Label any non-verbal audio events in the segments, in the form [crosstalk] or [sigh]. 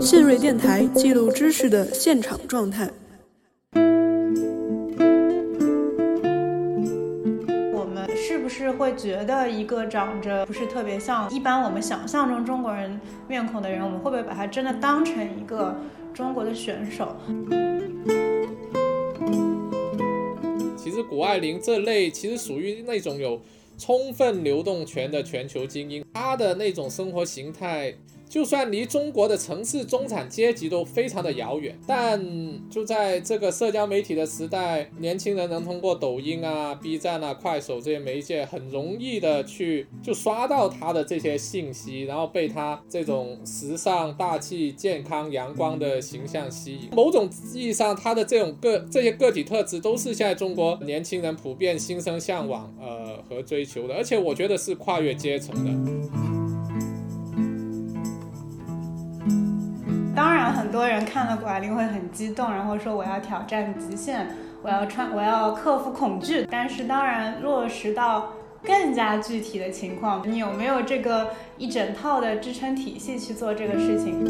信瑞电台记录知识的现场状态。我们是不是会觉得一个长着不是特别像一般我们想象中中国人面孔的人，我们会不会把他真的当成一个中国的选手？其实谷爱凌这类其实属于那种有充分流动权的全球精英，他的那种生活形态。就算离中国的城市中产阶级都非常的遥远，但就在这个社交媒体的时代，年轻人能通过抖音啊、B 站啊、快手这些媒介，很容易的去就刷到他的这些信息，然后被他这种时尚、大气、健康、阳光的形象吸引。某种意义上，他的这种个这些个体特质，都是现在中国年轻人普遍心生向往呃和追求的，而且我觉得是跨越阶层的。当然，很多人看了谷爱凌会很激动，然后说我要挑战极限，我要穿，我要克服恐惧。但是，当然落实到更加具体的情况，你有没有这个一整套的支撑体系去做这个事情？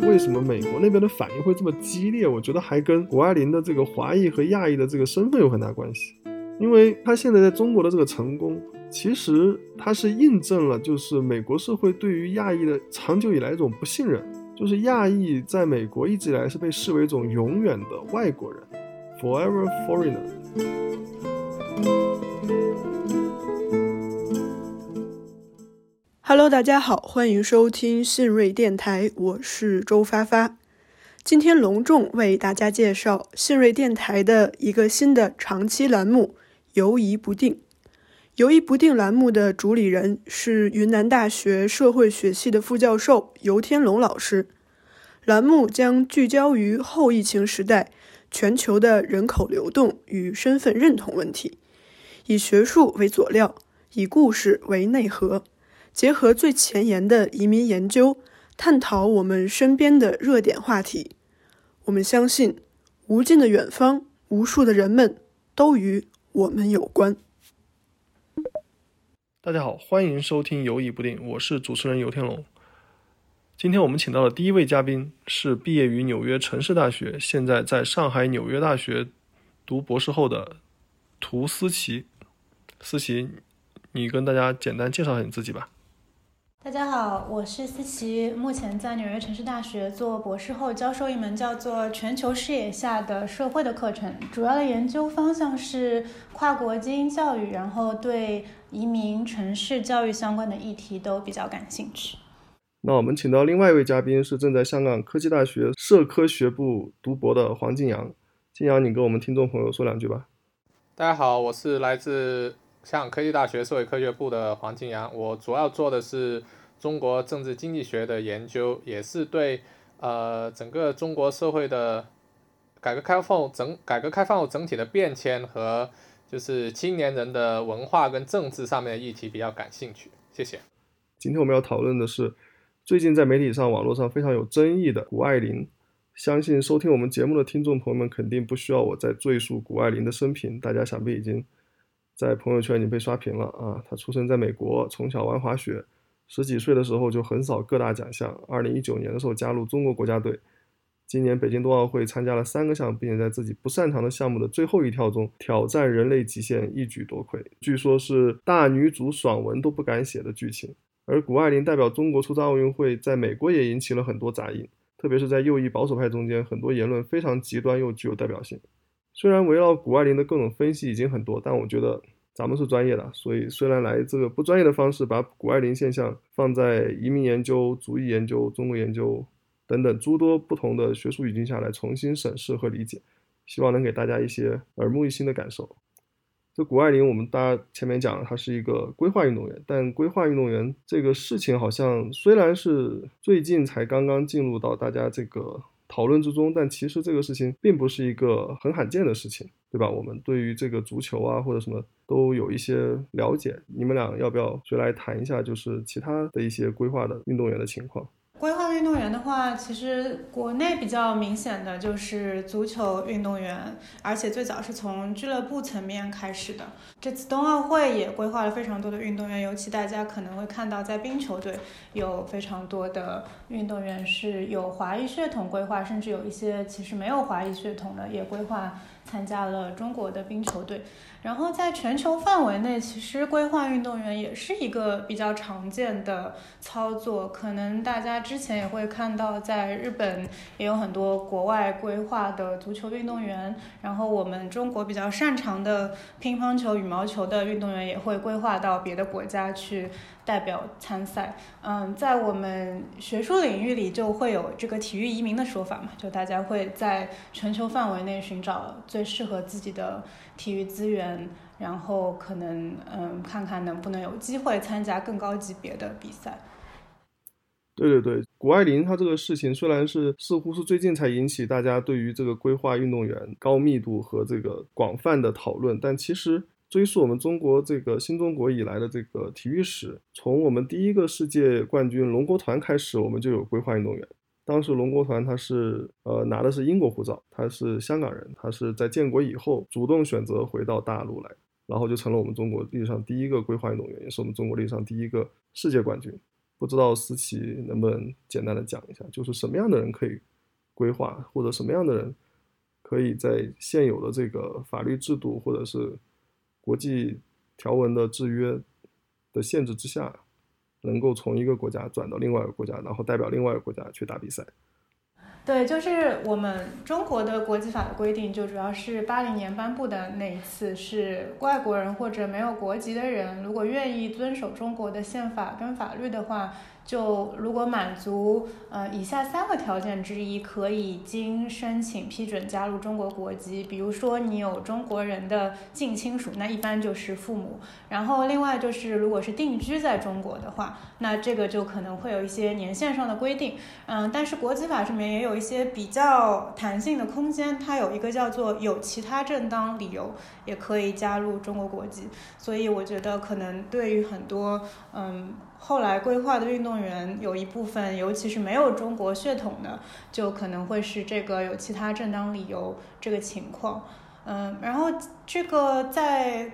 为什么美国那边的反应会这么激烈？我觉得还跟谷爱凌的这个华裔和亚裔的这个身份有很大关系，因为她现在在中国的这个成功。其实它是印证了，就是美国社会对于亚裔的长久以来一种不信任，就是亚裔在美国一直以来是被视为一种永远的外国人，forever foreigner。Hello，大家好，欢迎收听信瑞电台，我是周发发。今天隆重为大家介绍信瑞电台的一个新的长期栏目——犹疑不定。犹疑不定栏目的主理人是云南大学社会学系的副教授游天龙老师。栏目将聚焦于后疫情时代全球的人口流动与身份认同问题，以学术为佐料，以故事为内核，结合最前沿的移民研究，探讨我们身边的热点话题。我们相信，无尽的远方，无数的人们都与我们有关。大家好，欢迎收听《犹疑不定》，我是主持人游天龙。今天我们请到的第一位嘉宾是毕业于纽约城市大学，现在在上海纽约大学读博士后的涂思琪。思琪，你跟大家简单介绍一下你自己吧。大家好，我是思琪，目前在纽约城市大学做博士后，教授一门叫做《全球视野下的社会》的课程，主要的研究方向是跨国精英教育，然后对移民、城市教育相关的议题都比较感兴趣。那我们请到另外一位嘉宾是正在香港科技大学社科学部读博的黄静阳。静阳，你跟我们听众朋友说两句吧。大家好，我是来自。像科技大学社会科学部的黄金阳，我主要做的是中国政治经济学的研究，也是对呃整个中国社会的改革开放整改革开放后整体的变迁和就是青年人的文化跟政治上面的议题比较感兴趣。谢谢。今天我们要讨论的是最近在媒体上、网络上非常有争议的谷爱凌。相信收听我们节目的听众朋友们肯定不需要我再赘述谷爱凌的生平，大家想必已经。在朋友圈已经被刷屏了啊！他出生在美国，从小玩滑雪，十几岁的时候就横扫各大奖项。二零一九年的时候加入中国国家队，今年北京冬奥会参加了三个项，并且在自己不擅长的项目的最后一跳中挑战人类极限，一举夺魁。据说是大女主爽文都不敢写的剧情。而谷爱凌代表中国出战奥运会，在美国也引起了很多杂音，特别是在右翼保守派中间，很多言论非常极端又具有代表性。虽然围绕谷爱凌的各种分析已经很多，但我觉得咱们是专业的，所以虽然来这个不专业的方式把谷爱凌现象放在移民研究、族裔研究、中国研究等等诸多不同的学术语境下来重新审视和理解，希望能给大家一些耳目一新的感受。这谷爱凌，我们大家前面讲了，她是一个规划运动员，但规划运动员这个事情好像虽然是最近才刚刚进入到大家这个。讨论之中，但其实这个事情并不是一个很罕见的事情，对吧？我们对于这个足球啊或者什么都有一些了解。你们俩要不要谁来谈一下，就是其他的一些规划的运动员的情况？规划运动员的话，其实国内比较明显的就是足球运动员，而且最早是从俱乐部层面开始的。这次冬奥会也规划了非常多的运动员，尤其大家可能会看到，在冰球队有非常多的运动员是有华裔血统规划，甚至有一些其实没有华裔血统的也规划参加了中国的冰球队。然后在全球范围内，其实规划运动员也是一个比较常见的操作。可能大家之前也会看到，在日本也有很多国外规划的足球运动员。然后我们中国比较擅长的乒乓球、羽毛球的运动员也会规划到别的国家去代表参赛。嗯，在我们学术领域里就会有这个体育移民的说法嘛，就大家会在全球范围内寻找最适合自己的。体育资源，然后可能嗯，看看能不能有机会参加更高级别的比赛。对对对，谷爱凌她这个事情虽然是似乎是最近才引起大家对于这个规划运动员高密度和这个广泛的讨论，但其实追溯我们中国这个新中国以来的这个体育史，从我们第一个世界冠军龙国团开始，我们就有规划运动员。当时龙国团他是呃拿的是英国护照，他是香港人，他是在建国以后主动选择回到大陆来，然后就成了我们中国历史上第一个规划运动员，也是我们中国历史上第一个世界冠军。不知道思琪能不能简单的讲一下，就是什么样的人可以规划，或者什么样的人可以在现有的这个法律制度或者是国际条文的制约的限制之下。能够从一个国家转到另外一个国家，然后代表另外一个国家去打比赛。对，就是我们中国的国际法的规定，就主要是八零年颁布的那一次，是外国人或者没有国籍的人，如果愿意遵守中国的宪法跟法律的话。就如果满足呃以下三个条件之一，可以经申请批准加入中国国籍。比如说你有中国人的近亲属，那一般就是父母。然后另外就是如果是定居在中国的话，那这个就可能会有一些年限上的规定。嗯，但是国籍法上面也有一些比较弹性的空间，它有一个叫做有其他正当理由也可以加入中国国籍。所以我觉得可能对于很多嗯。后来规划的运动员有一部分，尤其是没有中国血统的，就可能会是这个有其他正当理由这个情况。嗯，然后这个在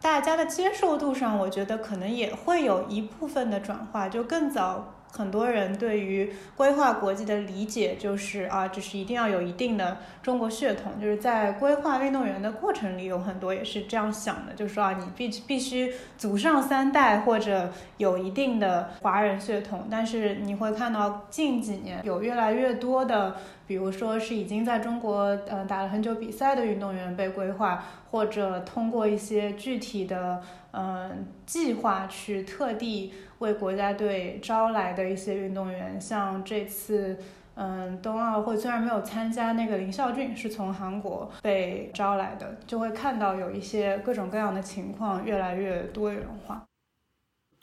大家的接受度上，我觉得可能也会有一部分的转化，就更早。很多人对于规划国际的理解就是啊，就是一定要有一定的中国血统，就是在规划运动员的过程里，有很多也是这样想的，就是说啊，你必必须祖上三代或者有一定的华人血统。但是你会看到近几年有越来越多的，比如说是已经在中国嗯打了很久比赛的运动员被规划，或者通过一些具体的嗯计划去特地。为国家队招来的一些运动员，像这次，嗯，冬奥会虽然没有参加，那个林孝俊是从韩国被招来的，就会看到有一些各种各样的情况越来越多元化。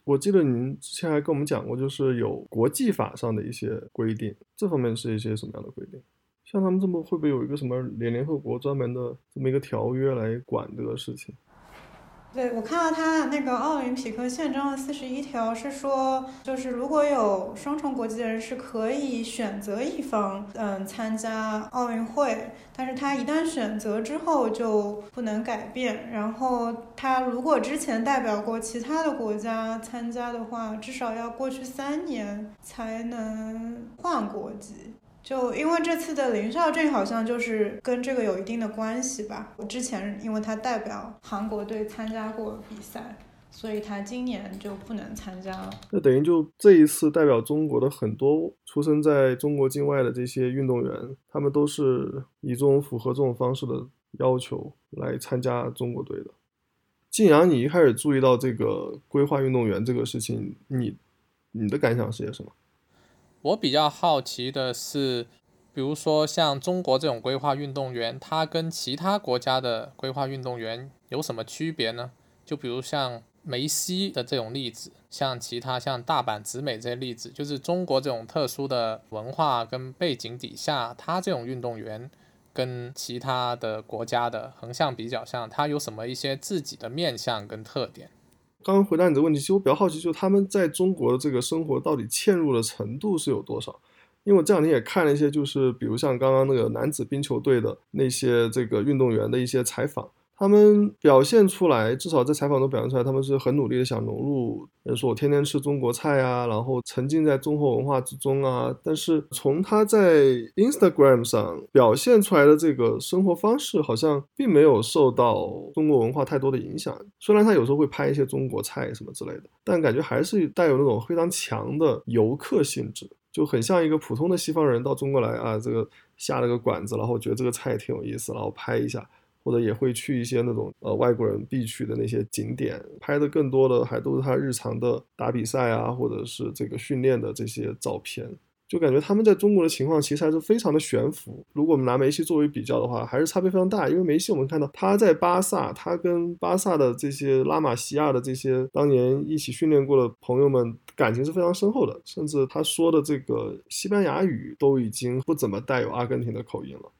我记得您之前还跟我们讲过，就是有国际法上的一些规定，这方面是一些什么样的规定？像他们这么会不会有一个什么联联合国专门的这么一个条约来管这个事情？对，我看到他那个奥林匹克宪章的四十一条是说，就是如果有双重国籍的人是可以选择一方，嗯，参加奥运会，但是他一旦选择之后就不能改变。然后他如果之前代表过其他的国家参加的话，至少要过去三年才能换国籍。就因为这次的林孝俊好像就是跟这个有一定的关系吧。我之前因为他代表韩国队参加过比赛，所以他今年就不能参加了。那等于就这一次代表中国的很多出生在中国境外的这些运动员，他们都是以这种符合这种方式的要求来参加中国队的。晋阳，你一开始注意到这个规划运动员这个事情，你你的感想是些什么？我比较好奇的是，比如说像中国这种规划运动员，他跟其他国家的规划运动员有什么区别呢？就比如像梅西的这种例子，像其他像大阪直美这些例子，就是中国这种特殊的文化跟背景底下，他这种运动员跟其他的国家的横向比较上，他有什么一些自己的面相跟特点？刚刚回答你的问题，其实我比较好奇，就是他们在中国的这个生活到底嵌入的程度是有多少？因为我这两天也看了一些，就是比如像刚刚那个男子冰球队的那些这个运动员的一些采访。他们表现出来，至少在采访中表现出来，他们是很努力的想融入，人说我天天吃中国菜啊，然后沉浸在中国文化之中啊。但是从他在 Instagram 上表现出来的这个生活方式，好像并没有受到中国文化太多的影响。虽然他有时候会拍一些中国菜什么之类的，但感觉还是带有那种非常强的游客性质，就很像一个普通的西方人到中国来啊，这个下了个馆子，然后觉得这个菜挺有意思，然后拍一下。或者也会去一些那种呃外国人必去的那些景点，拍的更多的还都是他日常的打比赛啊，或者是这个训练的这些照片，就感觉他们在中国的情况其实还是非常的悬浮。如果我们拿梅西作为比较的话，还是差别非常大。因为梅西我们看到他在巴萨，他跟巴萨的这些拉玛西亚的这些当年一起训练过的朋友们感情是非常深厚的，甚至他说的这个西班牙语都已经不怎么带有阿根廷的口音了。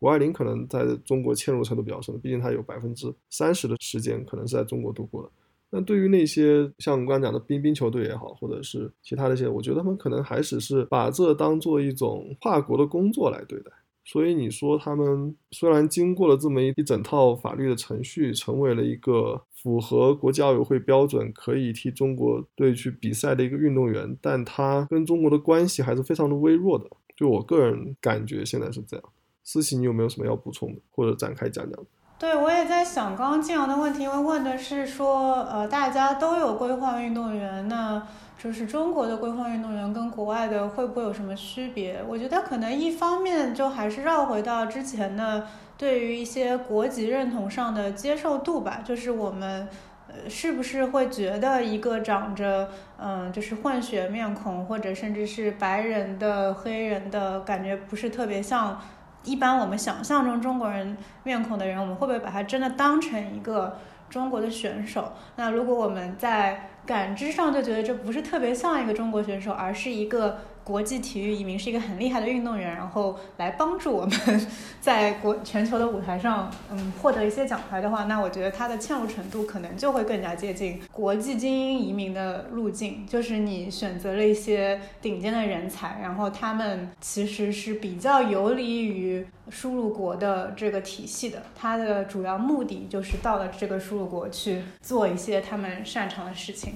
谷爱凌可能在中国嵌入程度比较深，毕竟她有百分之三十的时间可能是在中国度过的。那对于那些像我们刚刚讲的冰冰球队也好，或者是其他的一些，我觉得他们可能还只是把这当做一种跨国的工作来对待。所以你说他们虽然经过了这么一一整套法律的程序，成为了一个符合国际奥委会标准可以替中国队去比赛的一个运动员，但他跟中国的关系还是非常的微弱的。就我个人感觉，现在是这样。思琪，你有没有什么要补充的，或者展开讲讲？对，我也在想，刚刚静阳的问题，因为问的是说，呃，大家都有规划运动员，那就是中国的规划运动员跟国外的会不会有什么区别？我觉得可能一方面就还是绕回到之前的对于一些国籍认同上的接受度吧，就是我们呃是不是会觉得一个长着嗯就是混血面孔，或者甚至是白人的黑人的感觉不是特别像。一般我们想象中中国人面孔的人，我们会不会把他真的当成一个中国的选手？那如果我们在感知上就觉得这不是特别像一个中国选手，而是一个。国际体育移民是一个很厉害的运动员，然后来帮助我们 [laughs] 在国全球的舞台上，嗯，获得一些奖牌的话，那我觉得他的嵌入程度可能就会更加接近国际精英移民的路径，就是你选择了一些顶尖的人才，然后他们其实是比较游离于输入国的这个体系的，他的主要目的就是到了这个输入国去做一些他们擅长的事情。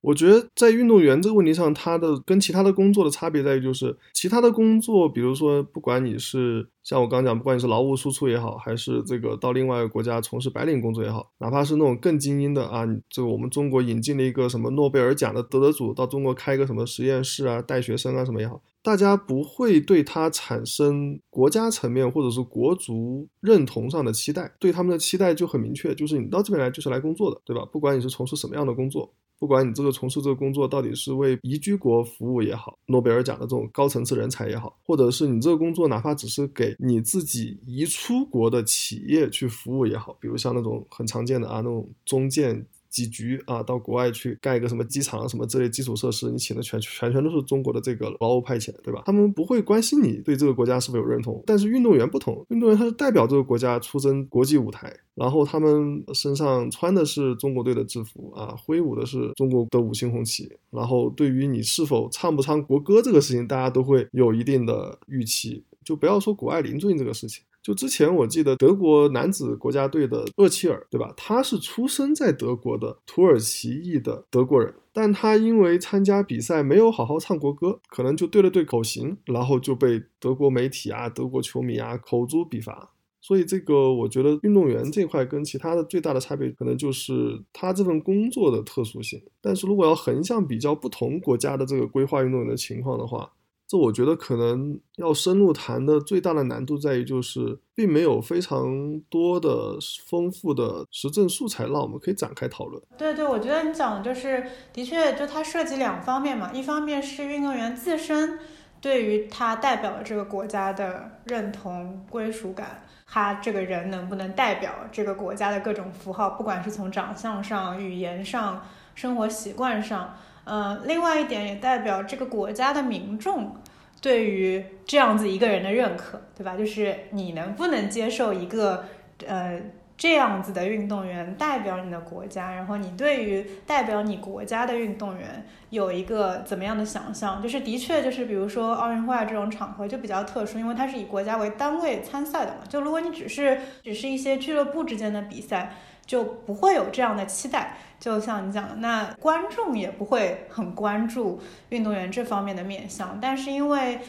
我觉得在运动员这个问题上，他的跟其他的工作的差别在于，就是其他的工作，比如说，不管你是像我刚讲，不管你是劳务输出也好，还是这个到另外一个国家从事白领工作也好，哪怕是那种更精英的啊，这个我们中国引进了一个什么诺贝尔奖的得得主到中国开个什么实验室啊，带学生啊什么也好，大家不会对他产生国家层面或者是国足认同上的期待，对他们的期待就很明确，就是你到这边来就是来工作的，对吧？不管你是从事什么样的工作。不管你这个从事这个工作到底是为移居国服务也好，诺贝尔奖的这种高层次人才也好，或者是你这个工作哪怕只是给你自己移出国的企业去服务也好，比如像那种很常见的啊那种中建。几局啊，到国外去盖一个什么机场什么之类基础设施，你请的全全全都是中国的这个劳务派遣，对吧？他们不会关心你对这个国家是否有认同。但是运动员不同，运动员他是代表这个国家出征国际舞台，然后他们身上穿的是中国队的制服啊，挥舞的是中国的五星红旗。然后对于你是否唱不唱国歌这个事情，大家都会有一定的预期。就不要说谷爱凌最近这个事情。就之前我记得德国男子国家队的厄齐尔，对吧？他是出生在德国的土耳其裔的德国人，但他因为参加比赛没有好好唱国歌，可能就对了对口型，然后就被德国媒体啊、德国球迷啊口诛笔伐。所以这个我觉得运动员这块跟其他的最大的差别，可能就是他这份工作的特殊性。但是如果要横向比较不同国家的这个规划运动员的情况的话，这我觉得可能要深入谈的最大的难度在于，就是并没有非常多的丰富的实证素材让我们可以展开讨论。对对，我觉得你讲的就是，的确，就它涉及两方面嘛，一方面是运动员自身对于他代表的这个国家的认同归属感，他这个人能不能代表这个国家的各种符号，不管是从长相上、语言上、生活习惯上。嗯，另外一点也代表这个国家的民众对于这样子一个人的认可，对吧？就是你能不能接受一个呃这样子的运动员代表你的国家，然后你对于代表你国家的运动员有一个怎么样的想象？就是的确，就是比如说奥运会这种场合就比较特殊，因为它是以国家为单位参赛的嘛。就如果你只是只是一些俱乐部之间的比赛，就不会有这样的期待。就像你讲的，那观众也不会很关注运动员这方面的面相。但是因为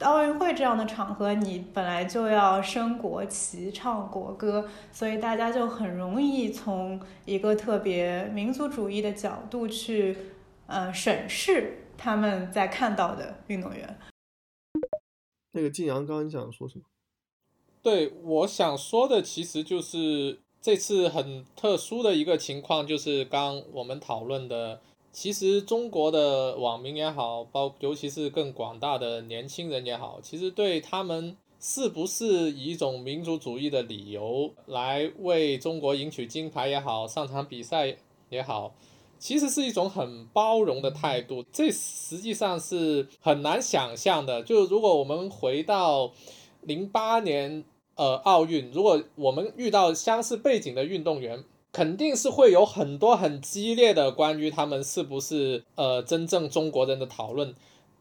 奥运会这样的场合，你本来就要升国旗、唱国歌，所以大家就很容易从一个特别民族主义的角度去，呃，审视他们在看到的运动员。那个晋阳，刚刚你想说什么？对，我想说的其实就是这次很特殊的一个情况，就是刚我们讨论的。其实中国的网民也好，包尤其是更广大的年轻人也好，其实对他们是不是以一种民族主义的理由来为中国赢取金牌也好，上场比赛也好，其实是一种很包容的态度。这实际上是很难想象的。就如果我们回到零八年呃奥运，如果我们遇到相似背景的运动员。肯定是会有很多很激烈的关于他们是不是呃真正中国人的讨论，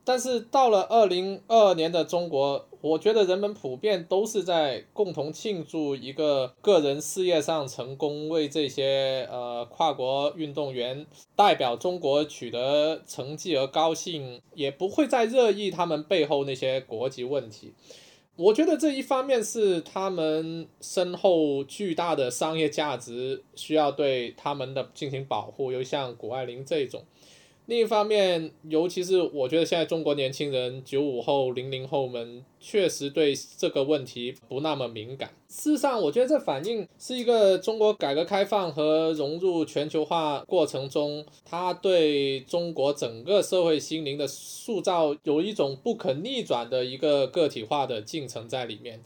但是到了二零二二年的中国，我觉得人们普遍都是在共同庆祝一个个人事业上成功，为这些呃跨国运动员代表中国取得成绩而高兴，也不会再热议他们背后那些国籍问题。我觉得这一方面是他们身后巨大的商业价值需要对他们的进行保护，又像谷爱凌这种。另一方面，尤其是我觉得现在中国年轻人九五后、零零后们确实对这个问题不那么敏感。事实上，我觉得这反映是一个中国改革开放和融入全球化过程中，它对中国整个社会心灵的塑造有一种不可逆转的一个个体化的进程在里面。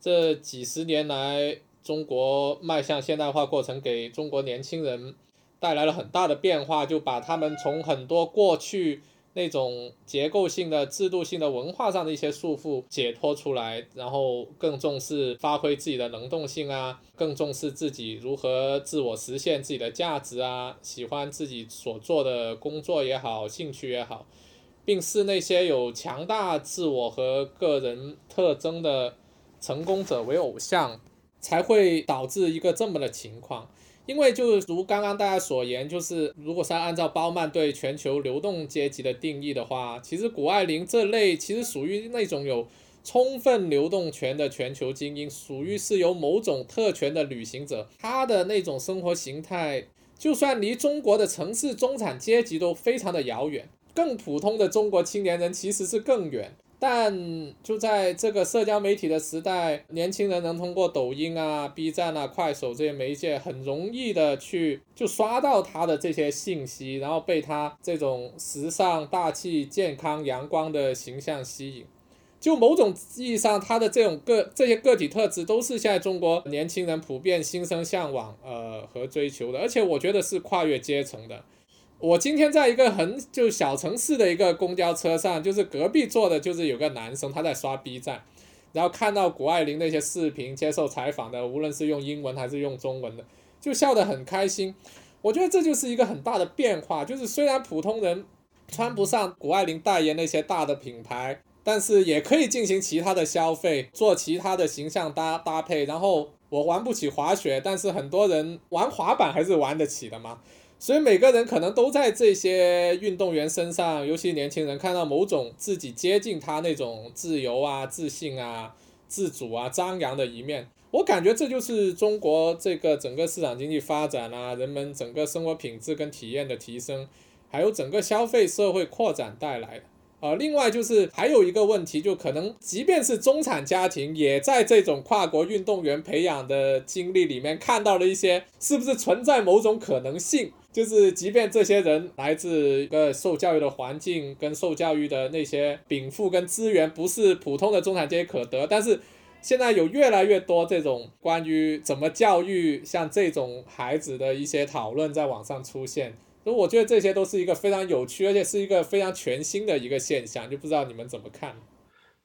这几十年来，中国迈向现代化过程给中国年轻人。带来了很大的变化，就把他们从很多过去那种结构性的、制度性的文化上的一些束缚解脱出来，然后更重视发挥自己的能动性啊，更重视自己如何自我实现自己的价值啊，喜欢自己所做的工作也好，兴趣也好，并视那些有强大自我和个人特征的成功者为偶像，才会导致一个这么的情况。因为就是如刚刚大家所言，就是如果是按照包曼对全球流动阶级的定义的话，其实谷爱凌这类其实属于那种有充分流动权的全球精英，属于是有某种特权的旅行者。他的那种生活形态，就算离中国的城市中产阶级都非常的遥远，更普通的中国青年人其实是更远。但就在这个社交媒体的时代，年轻人能通过抖音啊、B 站啊、快手这些媒介，很容易的去就刷到他的这些信息，然后被他这种时尚、大气、健康、阳光的形象吸引。就某种意义上，他的这种个这些个体特质，都是现在中国年轻人普遍心生向往呃和追求的，而且我觉得是跨越阶层的。我今天在一个很就小城市的一个公交车上，就是隔壁坐的，就是有个男生他在刷 B 站，然后看到谷爱凌那些视频接受采访的，无论是用英文还是用中文的，就笑得很开心。我觉得这就是一个很大的变化，就是虽然普通人穿不上谷爱凌代言那些大的品牌，但是也可以进行其他的消费，做其他的形象搭搭配。然后我玩不起滑雪，但是很多人玩滑板还是玩得起的嘛。所以每个人可能都在这些运动员身上，尤其年轻人看到某种自己接近他那种自由啊、自信啊、自主啊、张扬的一面。我感觉这就是中国这个整个市场经济发展啊，人们整个生活品质跟体验的提升，还有整个消费社会扩展带来的。呃，另外就是还有一个问题，就可能即便是中产家庭，也在这种跨国运动员培养的经历里面看到了一些，是不是存在某种可能性？就是即便这些人来自一个受教育的环境，跟受教育的那些禀赋跟资源不是普通的中产阶级可得，但是现在有越来越多这种关于怎么教育像这种孩子的一些讨论在网上出现。所以我觉得这些都是一个非常有趣，而且是一个非常全新的一个现象，就不知道你们怎么看？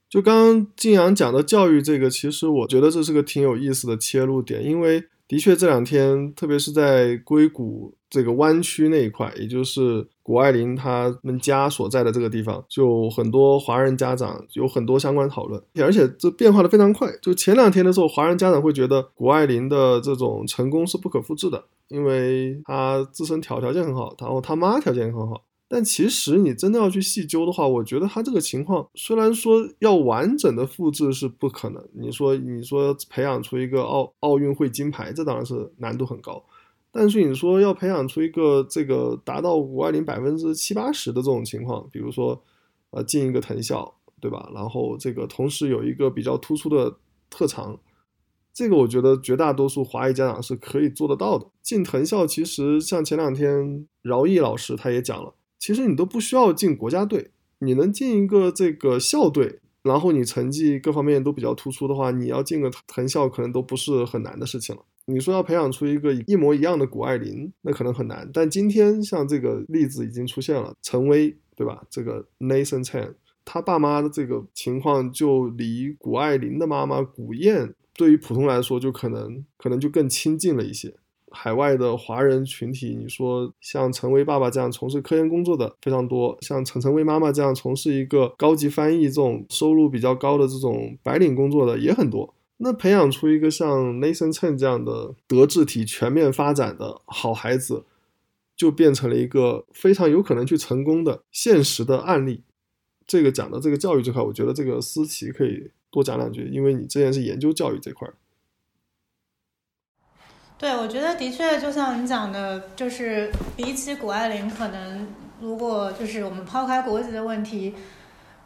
就刚刚晋阳讲的教育这个，其实我觉得这是个挺有意思的切入点，因为的确，这两天，特别是在硅谷这个湾区那一块，也就是谷爱凌他们家所在的这个地方，就很多华人家长有很多相关讨论，而且这变化的非常快。就前两天的时候，华人家长会觉得谷爱凌的这种成功是不可复制的，因为她自身条条件很好，然后他妈条件也很好。但其实你真的要去细究的话，我觉得他这个情况虽然说要完整的复制是不可能。你说你说培养出一个奥奥运会金牌，这当然是难度很高。但是你说要培养出一个这个达到谷爱凌百分之七八十的这种情况，比如说呃进一个藤校，对吧？然后这个同时有一个比较突出的特长，这个我觉得绝大多数华裔家长是可以做得到的。进藤校其实像前两天饶毅老师他也讲了。其实你都不需要进国家队，你能进一个这个校队，然后你成绩各方面都比较突出的话，你要进个藤校可能都不是很难的事情了。你说要培养出一个一模一样的谷爱凌，那可能很难。但今天像这个例子已经出现了，陈威对吧？这个 Nathan Chen，他爸妈的这个情况就离谷爱凌的妈妈谷燕，对于普通来说就可能可能就更亲近了一些。海外的华人群体，你说像陈薇爸爸这样从事科研工作的非常多，像陈陈薇妈妈这样从事一个高级翻译这种收入比较高的这种白领工作的也很多。那培养出一个像 Nathan Chen 这样的德智体全面发展的好孩子，就变成了一个非常有可能去成功的现实的案例。这个讲的这个教育这块，我觉得这个思琪可以多讲两句，因为你之前是研究教育这块。对，我觉得的确，就像你讲的，就是比起谷爱凌，可能如果就是我们抛开国籍的问题，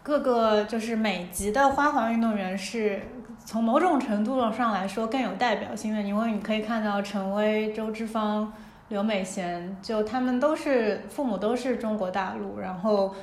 各个就是美籍的花环运动员是从某种程度上来说更有代表性的，因为你可以看到陈薇、周之芳、刘美贤，就他们都是父母都是中国大陆，然后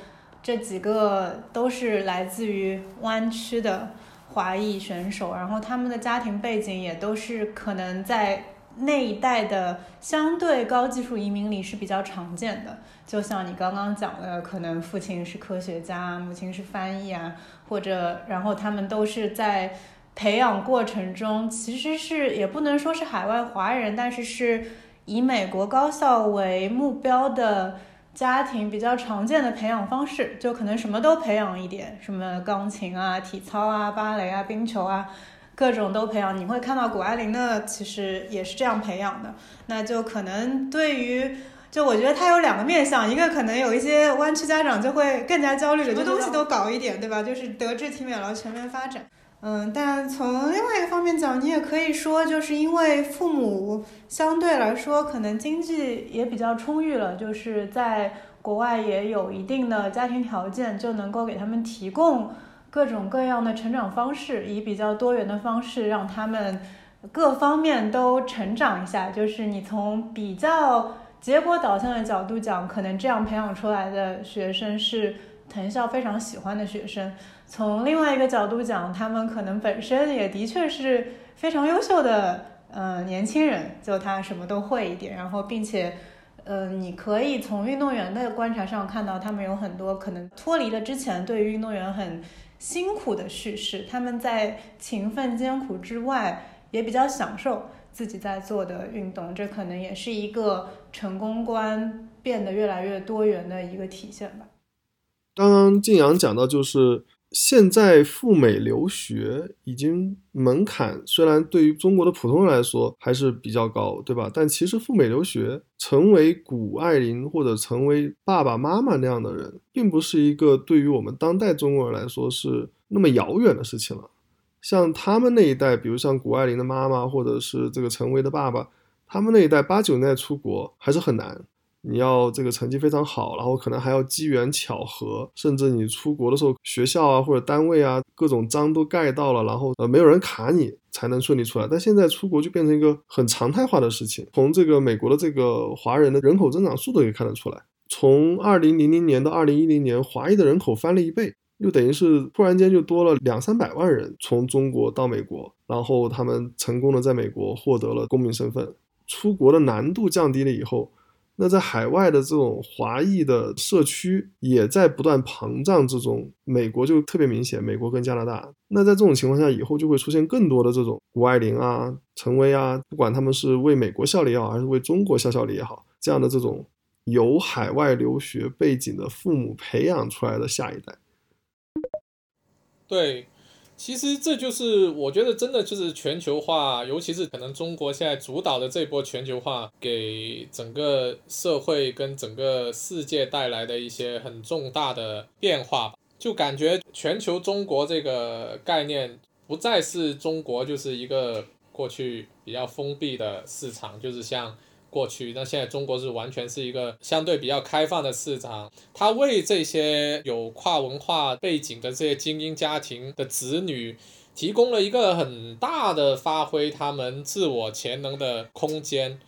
这几个都是来自于湾区的华裔选手，然后他们的家庭背景也都是可能在。那一代的相对高技术移民里是比较常见的，就像你刚刚讲的，可能父亲是科学家，母亲是翻译啊，或者然后他们都是在培养过程中，其实是也不能说是海外华人，但是是以美国高校为目标的家庭比较常见的培养方式，就可能什么都培养一点，什么钢琴啊、体操啊、芭蕾啊、冰球啊。各种都培养，你会看到谷爱凌呢，其实也是这样培养的。那就可能对于，就我觉得它有两个面向，一个可能有一些湾区家长就会更加焦虑了，什么东西都搞一点，对吧？就是德智体美劳全面发展。嗯，但从另外一个方面讲，你也可以说，就是因为父母相对来说可能经济也比较充裕了，就是在国外也有一定的家庭条件，就能够给他们提供。各种各样的成长方式，以比较多元的方式让他们各方面都成长一下。就是你从比较结果导向的角度讲，可能这样培养出来的学生是藤校非常喜欢的学生；从另外一个角度讲，他们可能本身也的确是非常优秀的呃年轻人，就他什么都会一点，然后并且呃，你可以从运动员的观察上看到，他们有很多可能脱离了之前对于运动员很。辛苦的叙事，他们在勤奋艰苦之外，也比较享受自己在做的运动，这可能也是一个成功观变得越来越多元的一个体现吧。刚刚静阳讲到，就是。现在赴美留学已经门槛虽然对于中国的普通人来说还是比较高，对吧？但其实赴美留学成为谷爱凌或者成为爸爸妈妈那样的人，并不是一个对于我们当代中国人来说是那么遥远的事情了。像他们那一代，比如像谷爱凌的妈妈或者是这个陈薇的爸爸，他们那一代八九年代出国还是很难。你要这个成绩非常好，然后可能还要机缘巧合，甚至你出国的时候，学校啊或者单位啊各种章都盖到了，然后呃没有人卡你才能顺利出来。但现在出国就变成一个很常态化的事情。从这个美国的这个华人的人口增长速度可以看得出来，从二零零零年到二零一零年，华裔的人口翻了一倍，又等于是突然间就多了两三百万人从中国到美国，然后他们成功的在美国获得了公民身份，出国的难度降低了以后。那在海外的这种华裔的社区也在不断膨胀之中，美国就特别明显，美国跟加拿大。那在这种情况下，以后就会出现更多的这种谷爱凌啊、陈薇啊，不管他们是为美国效力也好，还是为中国效效力也好，这样的这种有海外留学背景的父母培养出来的下一代。对。其实这就是我觉得真的就是全球化，尤其是可能中国现在主导的这波全球化，给整个社会跟整个世界带来的一些很重大的变化吧。就感觉全球中国这个概念不再是中国就是一个过去比较封闭的市场，就是像。过去，那现在中国是完全是一个相对比较开放的市场，它为这些有跨文化背景的这些精英家庭的子女提供了一个很大的发挥他们自我潜能的空间。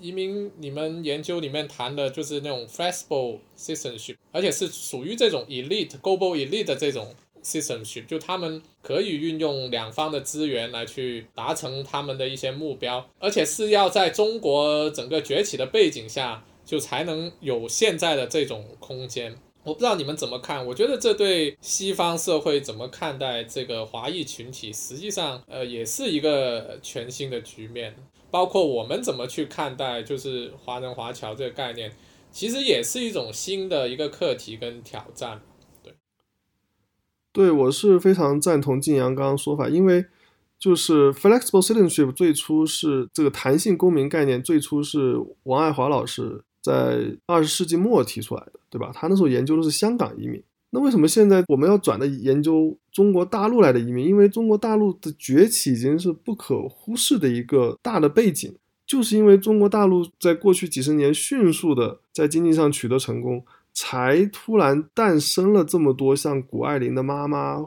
移民，你们研究里面谈的就是那种 flexible citizenship，而且是属于这种 elite global elite 的这种。Citizenship 就他们可以运用两方的资源来去达成他们的一些目标，而且是要在中国整个崛起的背景下，就才能有现在的这种空间。我不知道你们怎么看？我觉得这对西方社会怎么看待这个华裔群体，实际上呃也是一个全新的局面。包括我们怎么去看待就是华人华侨这个概念，其实也是一种新的一个课题跟挑战。对，我是非常赞同晋阳刚刚说法，因为就是 flexible citizenship 最初是这个弹性公民概念，最初是王爱华老师在二十世纪末提出来的，对吧？他那时候研究的是香港移民，那为什么现在我们要转的研究中国大陆来的移民？因为中国大陆的崛起已经是不可忽视的一个大的背景，就是因为中国大陆在过去几十年迅速的在经济上取得成功。才突然诞生了这么多像谷爱凌的妈妈、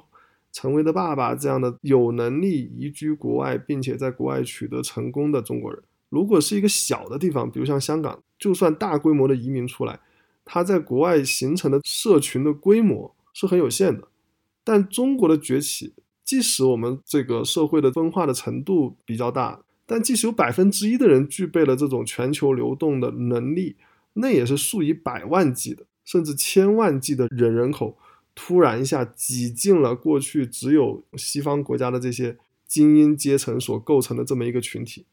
陈薇的爸爸这样的有能力移居国外，并且在国外取得成功的中国人。如果是一个小的地方，比如像香港，就算大规模的移民出来，他在国外形成的社群的规模是很有限的。但中国的崛起，即使我们这个社会的分化的程度比较大，但即使有百分之一的人具备了这种全球流动的能力，那也是数以百万计的。甚至千万计的人人口突然一下挤进了过去只有西方国家的这些精英阶层所构成的这么一个群体。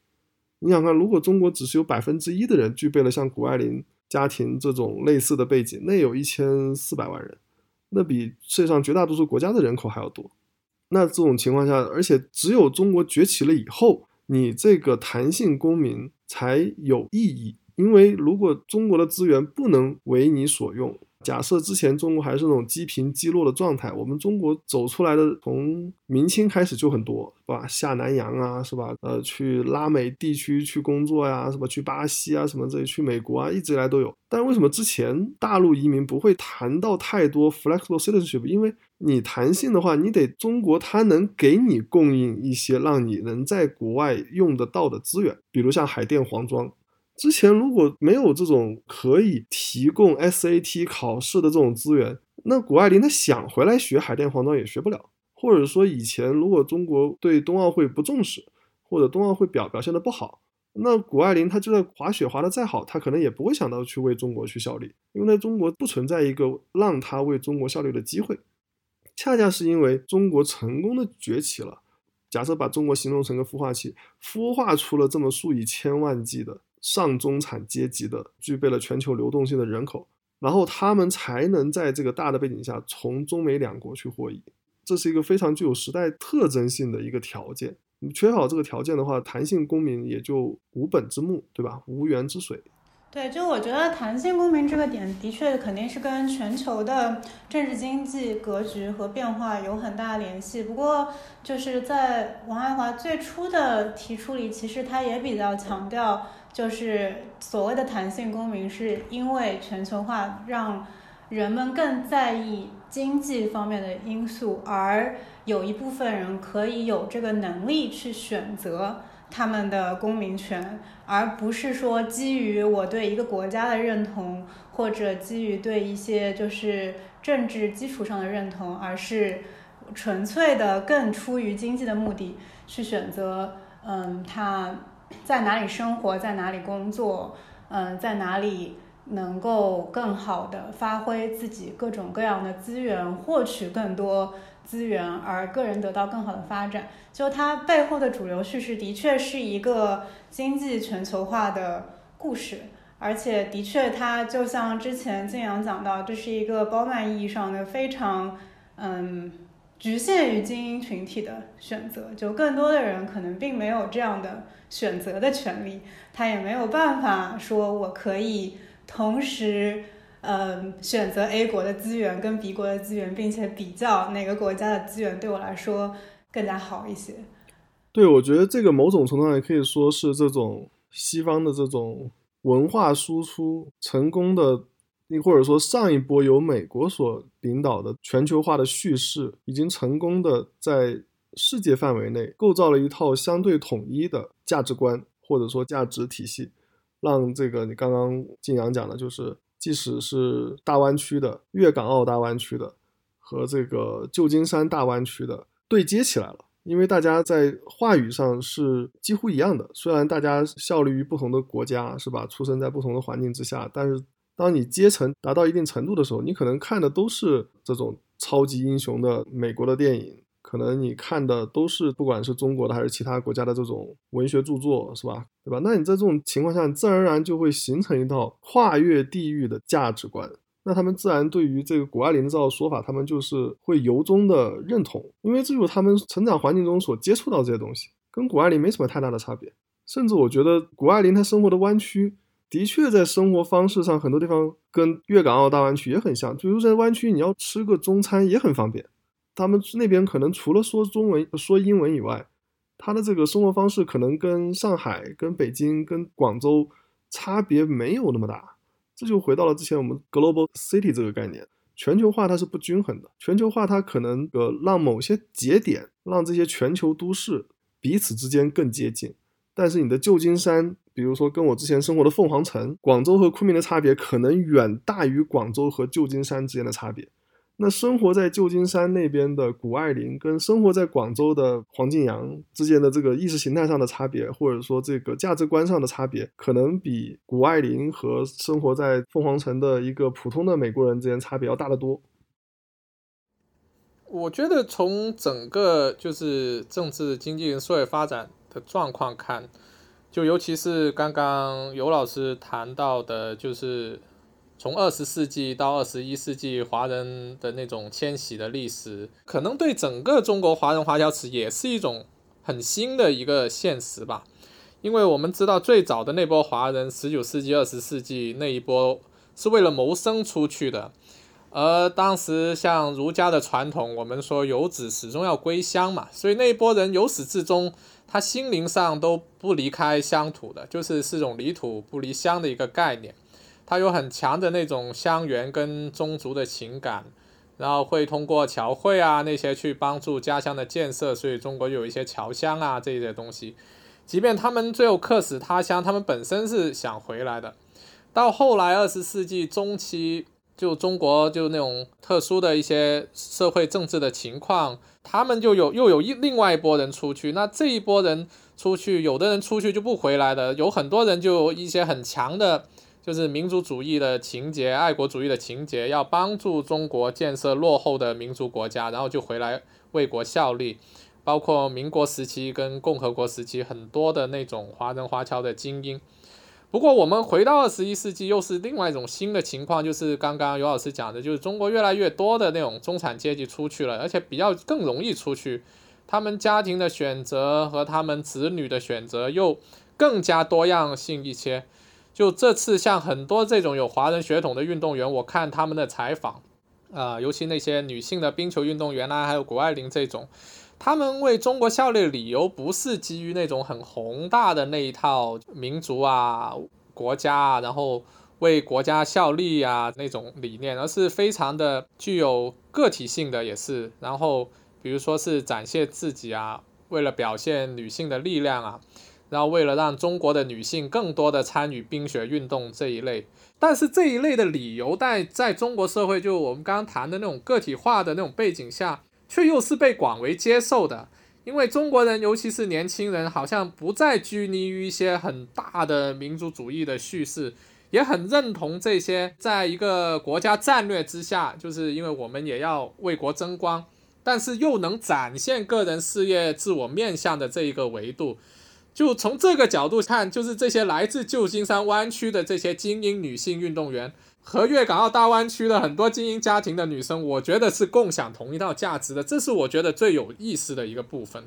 你想看，如果中国只是有百分之一的人具备了像谷爱凌家庭这种类似的背景，那有一千四百万人，那比世界上绝大多数国家的人口还要多。那这种情况下，而且只有中国崛起了以后，你这个弹性公民才有意义。因为如果中国的资源不能为你所用，假设之前中国还是那种积贫积弱的状态，我们中国走出来的从明清开始就很多，是吧？下南洋啊，是吧？呃，去拉美地区去工作呀，什么去巴西啊，什么这里去美国啊，一直以来都有。但为什么之前大陆移民不会谈到太多 flexible citizenship？因为你弹性的话，你得中国它能给你供应一些让你能在国外用得到的资源，比如像海淀黄庄。之前如果没有这种可以提供 SAT 考试的这种资源，那谷爱凌她想回来学海淀黄庄也学不了。或者说以前如果中国对冬奥会不重视，或者冬奥会表表现的不好，那谷爱凌她就算滑雪滑的再好，她可能也不会想到去为中国去效力，因为在中国不存在一个让她为中国效力的机会。恰恰是因为中国成功的崛起了，假设把中国形容成个孵化器，孵化出了这么数以千万计的。上中产阶级的具备了全球流动性的人口，然后他们才能在这个大的背景下从中美两国去获益，这是一个非常具有时代特征性的一个条件。你缺少这个条件的话，弹性公民也就无本之木，对吧？无源之水。对，就我觉得弹性公民这个点，的确肯定是跟全球的政治经济格局和变化有很大联系。不过，就是在王爱华最初的提出里，其实他也比较强调。就是所谓的弹性公民，是因为全球化让人们更在意经济方面的因素，而有一部分人可以有这个能力去选择他们的公民权，而不是说基于我对一个国家的认同，或者基于对一些就是政治基础上的认同，而是纯粹的更出于经济的目的去选择，嗯，他。在哪里生活，在哪里工作，嗯，在哪里能够更好的发挥自己各种各样的资源，获取更多资源，而个人得到更好的发展。就它背后的主流叙事的确是一个经济全球化的故事，而且的确它就像之前静阳讲到，这是一个包曼意义上的非常嗯。局限于精英群体的选择，就更多的人可能并没有这样的选择的权利，他也没有办法说我可以同时，嗯，选择 A 国的资源跟 B 国的资源，并且比较哪个国家的资源对我来说更加好一些。对，我觉得这个某种程度上也可以说是这种西方的这种文化输出成功的。或者说，上一波由美国所领导的全球化的叙事，已经成功的在世界范围内构造了一套相对统一的价值观，或者说价值体系，让这个你刚刚晋阳讲的，就是即使是大湾区的粤港澳大湾区的和这个旧金山大湾区的对接起来了，因为大家在话语上是几乎一样的，虽然大家效力于不同的国家，是吧？出生在不同的环境之下，但是。当你阶层达到一定程度的时候，你可能看的都是这种超级英雄的美国的电影，可能你看的都是不管是中国的还是其他国家的这种文学著作，是吧？对吧？那你在这种情况下，你自然而然就会形成一套跨越地域的价值观。那他们自然对于这个谷爱凌的这套说法，他们就是会由衷的认同，因为这就是他们成长环境中所接触到这些东西，跟谷爱凌没什么太大的差别。甚至我觉得谷爱凌她生活的弯曲。的确，在生活方式上，很多地方跟粤港澳大湾区也很像。比如在湾区，你要吃个中餐也很方便。他们那边可能除了说中文、说英文以外，他的这个生活方式可能跟上海、跟北京、跟广州差别没有那么大。这就回到了之前我们 global city 这个概念，全球化它是不均衡的。全球化它可能呃让某些节点让这些全球都市彼此之间更接近，但是你的旧金山。比如说，跟我之前生活的凤凰城、广州和昆明的差别，可能远大于广州和旧金山之间的差别。那生活在旧金山那边的谷爱凌，跟生活在广州的黄敬阳之间的这个意识形态上的差别，或者说这个价值观上的差别，可能比谷爱凌和生活在凤凰城的一个普通的美国人之间差别要大得多。我觉得从整个就是政治、经济、社会发展的状况看。就尤其是刚刚尤老师谈到的，就是从二十世纪到二十一世纪华人的那种迁徙的历史，可能对整个中国华人华侨史也是一种很新的一个现实吧。因为我们知道最早的那波华人，十九世纪、二十世纪那一波是为了谋生出去的，而当时像儒家的传统，我们说游子始终要归乡嘛，所以那一波人由始至终。他心灵上都不离开乡土的，就是是种离土不离乡的一个概念。他有很强的那种乡缘跟宗族的情感，然后会通过侨会啊那些去帮助家乡的建设，所以中国有一些侨乡啊这些东西。即便他们最后客死他乡，他们本身是想回来的。到后来二十世纪中期。就中国就那种特殊的一些社会政治的情况，他们就有又有一另外一波人出去，那这一波人出去，有的人出去就不回来的，有很多人就一些很强的，就是民族主义的情节、爱国主义的情节，要帮助中国建设落后的民族国家，然后就回来为国效力，包括民国时期跟共和国时期很多的那种华人华侨的精英。不过，我们回到二十一世纪，又是另外一种新的情况，就是刚刚尤老师讲的，就是中国越来越多的那种中产阶级出去了，而且比较更容易出去，他们家庭的选择和他们子女的选择又更加多样性一些。就这次，像很多这种有华人血统的运动员，我看他们的采访，啊，尤其那些女性的冰球运动员啊，还有谷爱凌这种。他们为中国效力的理由不是基于那种很宏大的那一套民族啊、国家啊，然后为国家效力啊那种理念，而是非常的具有个体性的，也是。然后，比如说是展现自己啊，为了表现女性的力量啊，然后为了让中国的女性更多的参与冰雪运动这一类。但是这一类的理由，在在中国社会，就我们刚刚谈的那种个体化的那种背景下。却又是被广为接受的，因为中国人，尤其是年轻人，好像不再拘泥于一些很大的民族主义的叙事，也很认同这些，在一个国家战略之下，就是因为我们也要为国争光，但是又能展现个人事业自我面向的这一个维度。就从这个角度看，就是这些来自旧金山湾区的这些精英女性运动员。和粤港澳大湾区的很多精英家庭的女生，我觉得是共享同一套价值的，这是我觉得最有意思的一个部分。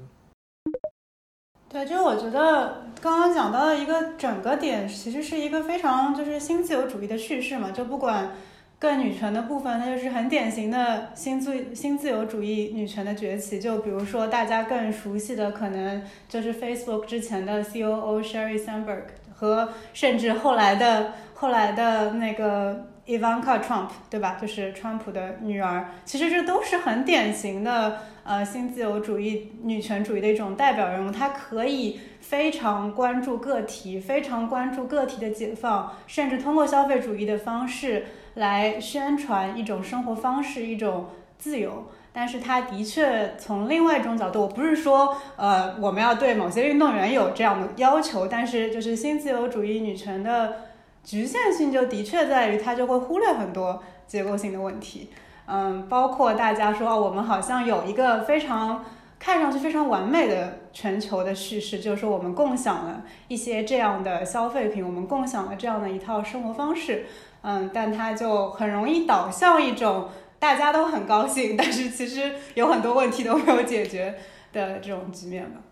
对，就我觉得刚刚讲到的一个整个点，其实是一个非常就是新自由主义的叙事嘛。就不管更女权的部分，它就是很典型的新自新自由主义女权的崛起。就比如说大家更熟悉的，可能就是 Facebook 之前的 COO Sherry Sandberg 和甚至后来的。后来的那个 Ivanka Trump，对吧？就是川普的女儿。其实这都是很典型的呃新自由主义女权主义的一种代表人物。她可以非常关注个体，非常关注个体的解放，甚至通过消费主义的方式来宣传一种生活方式，一种自由。但是它的确从另外一种角度，我不是说呃我们要对某些运动员有这样的要求，但是就是新自由主义女权的。局限性就的确在于，它就会忽略很多结构性的问题，嗯，包括大家说，我们好像有一个非常看上去非常完美的全球的叙事，就是说我们共享了一些这样的消费品，我们共享了这样的一套生活方式，嗯，但它就很容易导向一种大家都很高兴，但是其实有很多问题都没有解决的这种局面吧。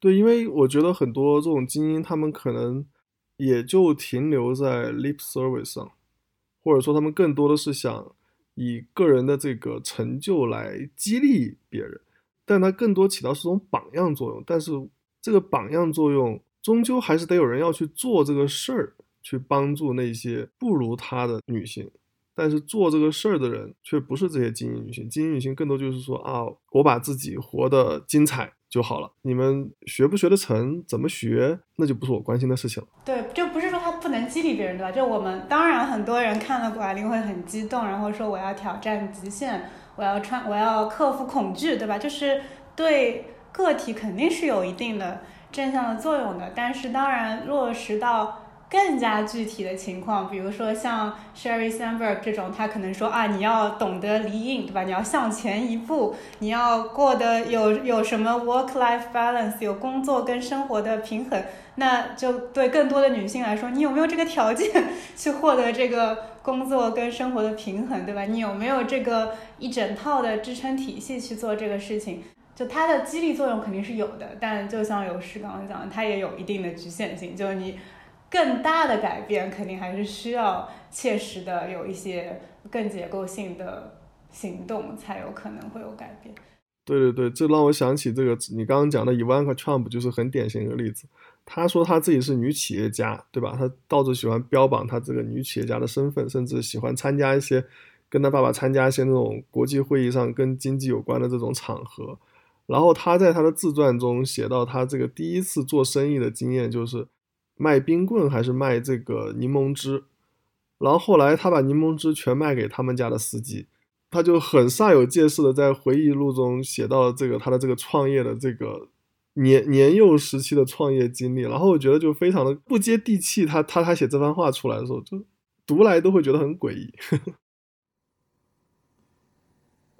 对，因为我觉得很多这种精英，他们可能也就停留在 lip service 上，或者说他们更多的是想以个人的这个成就来激励别人，但它更多起到是种榜样作用。但是这个榜样作用，终究还是得有人要去做这个事儿，去帮助那些不如他的女性。但是做这个事儿的人却不是这些精英女性，精英女性更多就是说啊，我把自己活得精彩。就好了。你们学不学得成，怎么学，那就不是我关心的事情了。对，别人，对吧？就我们当然很多人看了谷爱凌会很激动，然后说我要挑战极限，我要穿，我要克服恐惧，对吧？就是对个体肯定是有一定的正向的作用的，但是当然落实到。更加具体的情况，比如说像 Sherry Sandberg 这种，他可能说啊，你要懂得离隐，对吧？你要向前一步，你要过得有有什么 work-life balance，有工作跟生活的平衡，那就对更多的女性来说，你有没有这个条件去获得这个工作跟生活的平衡，对吧？你有没有这个一整套的支撑体系去做这个事情？就它的激励作用肯定是有的，但就像有时刚刚讲的，它也有一定的局限性，就是你。更大的改变肯定还是需要切实的有一些更结构性的行动，才有可能会有改变。对对对，这让我想起这个你刚刚讲的 Ivanka Trump 就是很典型一个例子。她说她自己是女企业家，对吧？她到处喜欢标榜她这个女企业家的身份，甚至喜欢参加一些跟她爸爸参加一些那种国际会议上跟经济有关的这种场合。然后她在她的自传中写到，她这个第一次做生意的经验就是。卖冰棍还是卖这个柠檬汁，然后后来他把柠檬汁全卖给他们家的司机，他就很煞有介事的在回忆录中写到了这个他的这个创业的这个年年幼时期的创业经历，然后我觉得就非常的不接地气。他他他写这番话出来的时候，就读来都会觉得很诡异。[laughs]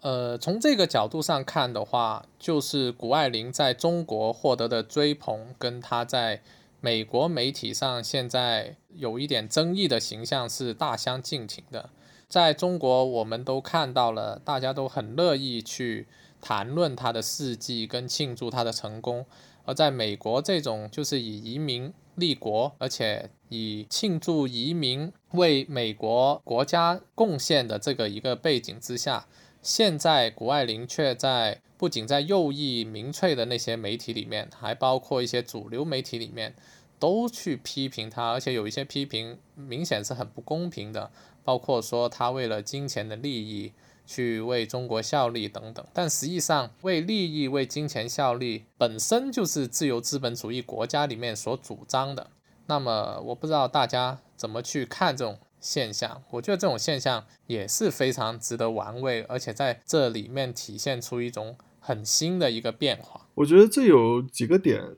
呃，从这个角度上看的话，就是谷爱凌在中国获得的追捧，跟他在。美国媒体上现在有一点争议的形象是大相径庭的，在中国我们都看到了，大家都很乐意去谈论他的事迹跟庆祝他的成功，而在美国这种就是以移民立国，而且以庆祝移民为美国国家贡献的这个一个背景之下，现在谷爱凌却在不仅在右翼民粹的那些媒体里面，还包括一些主流媒体里面。都去批评他，而且有一些批评明显是很不公平的，包括说他为了金钱的利益去为中国效力等等。但实际上，为利益、为金钱效力本身就是自由资本主义国家里面所主张的。那么，我不知道大家怎么去看这种现象。我觉得这种现象也是非常值得玩味，而且在这里面体现出一种很新的一个变化。我觉得这有几个点，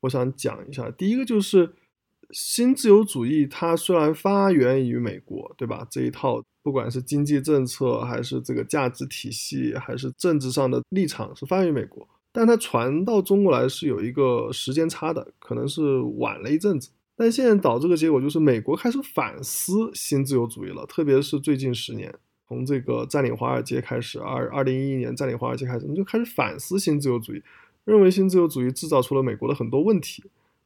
我想讲一下。第一个就是新自由主义，它虽然发源于美国，对吧？这一套不管是经济政策，还是这个价值体系，还是政治上的立场，是发源于美国。但它传到中国来是有一个时间差的，可能是晚了一阵子。但现在导致个结果就是美国开始反思新自由主义了，特别是最近十年，从这个占领华尔街开始，二二零一一年占领华尔街开始，你就开始反思新自由主义，认为新自由主义制造出了美国的很多问题。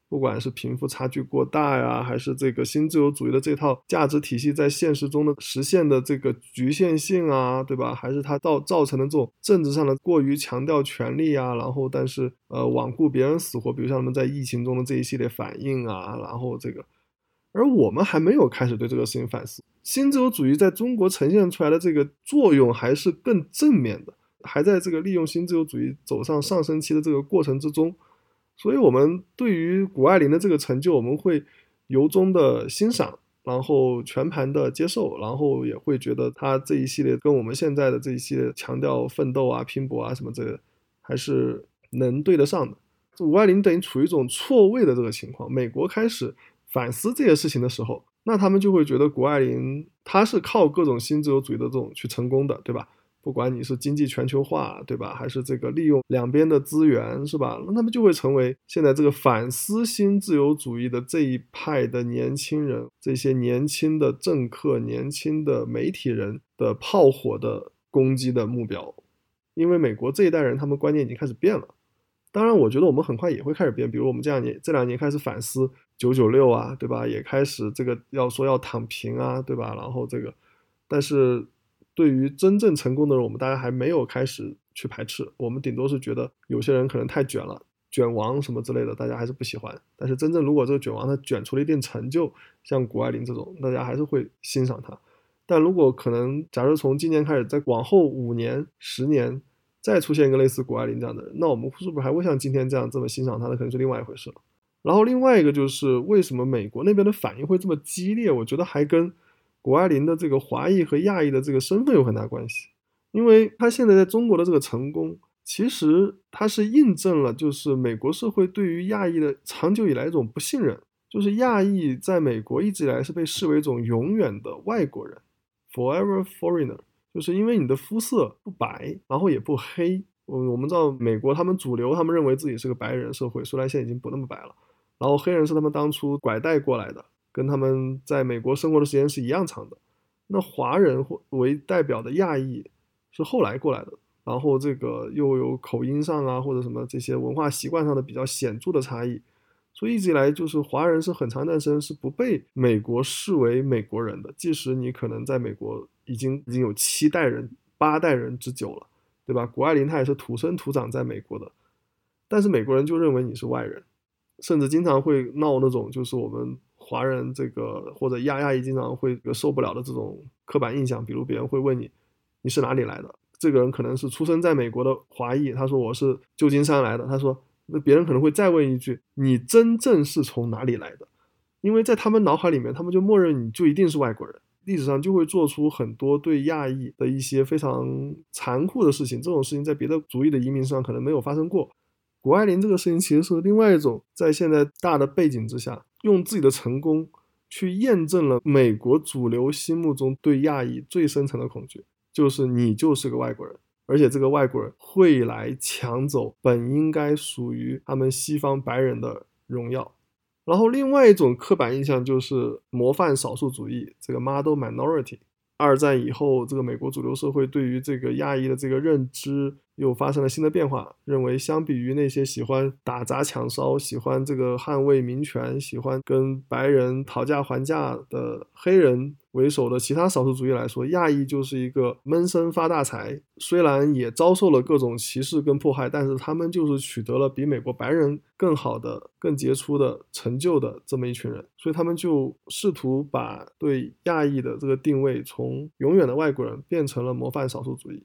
不管是贫富差距过大呀，还是这个新自由主义的这套价值体系在现实中的实现的这个局限性啊，对吧？还是它造造成的这种政治上的过于强调权力啊，然后但是呃罔顾别人死活，比如像他们在疫情中的这一系列反应啊，然后这个，而我们还没有开始对这个事情反思。新自由主义在中国呈现出来的这个作用还是更正面的，还在这个利用新自由主义走上上升期的这个过程之中。所以，我们对于谷爱凌的这个成就，我们会由衷的欣赏，然后全盘的接受，然后也会觉得她这一系列跟我们现在的这一些强调奋斗啊、拼搏啊什么这个，还是能对得上的。谷爱凌等于处于一种错位的这个情况。美国开始反思这些事情的时候，那他们就会觉得谷爱凌她是靠各种新自由主义的这种去成功的，对吧？不管你是经济全球化，对吧？还是这个利用两边的资源，是吧？那他们就会成为现在这个反思新自由主义的这一派的年轻人，这些年轻的政客、年轻的媒体人的炮火的攻击的目标。因为美国这一代人，他们观念已经开始变了。当然，我觉得我们很快也会开始变。比如我们这两年、这两年开始反思九九六啊，对吧？也开始这个要说要躺平啊，对吧？然后这个，但是。对于真正成功的人，我们大家还没有开始去排斥，我们顶多是觉得有些人可能太卷了，卷王什么之类的，大家还是不喜欢。但是真正如果这个卷王他卷出了一定成就，像谷爱凌这种，大家还是会欣赏他。但如果可能，假如从今年开始，再往后五年、十年，再出现一个类似谷爱凌这样的人，那我们是不是还会像今天这样这么欣赏他？那可能是另外一回事了。然后另外一个就是为什么美国那边的反应会这么激烈？我觉得还跟。谷爱凌的这个华裔和亚裔的这个身份有很大关系，因为她现在在中国的这个成功，其实她是印证了，就是美国社会对于亚裔的长久以来一种不信任，就是亚裔在美国一直以来是被视为一种永远的外国人，forever foreigner，就是因为你的肤色不白，然后也不黑。我我们知道美国他们主流，他们认为自己是个白人社会，虽然现在已经不那么白了，然后黑人是他们当初拐带过来的。跟他们在美国生活的时间是一样长的，那华人或为代表的亚裔是后来过来的，然后这个又有口音上啊或者什么这些文化习惯上的比较显著的差异，所以一直以来就是华人是很长一段时间是不被美国视为美国人的，即使你可能在美国已经已经有七代人八代人之久了，对吧？谷爱凌她也是土生土长在美国的，但是美国人就认为你是外人，甚至经常会闹那种就是我们。华人这个或者亚亚裔经常会受不了的这种刻板印象，比如别人会问你你是哪里来的？这个人可能是出生在美国的华裔，他说我是旧金山来的。他说那别人可能会再问一句你真正是从哪里来的？因为在他们脑海里面，他们就默认你就一定是外国人。历史上就会做出很多对亚裔的一些非常残酷的事情，这种事情在别的族裔的移民上可能没有发生过。谷爱凌这个事情其实是另外一种在现在大的背景之下。用自己的成功去验证了美国主流心目中对亚裔最深层的恐惧，就是你就是个外国人，而且这个外国人会来抢走本应该属于他们西方白人的荣耀。然后另外一种刻板印象就是模范少数主义，这个 model minority。二战以后，这个美国主流社会对于这个亚裔的这个认知。又发生了新的变化，认为相比于那些喜欢打砸抢烧、喜欢这个捍卫民权、喜欢跟白人讨价还价的黑人为首的其他少数族裔来说，亚裔就是一个闷声发大财。虽然也遭受了各种歧视跟迫害，但是他们就是取得了比美国白人更好的、更杰出的成就的这么一群人。所以他们就试图把对亚裔的这个定位从永远的外国人变成了模范少数主义。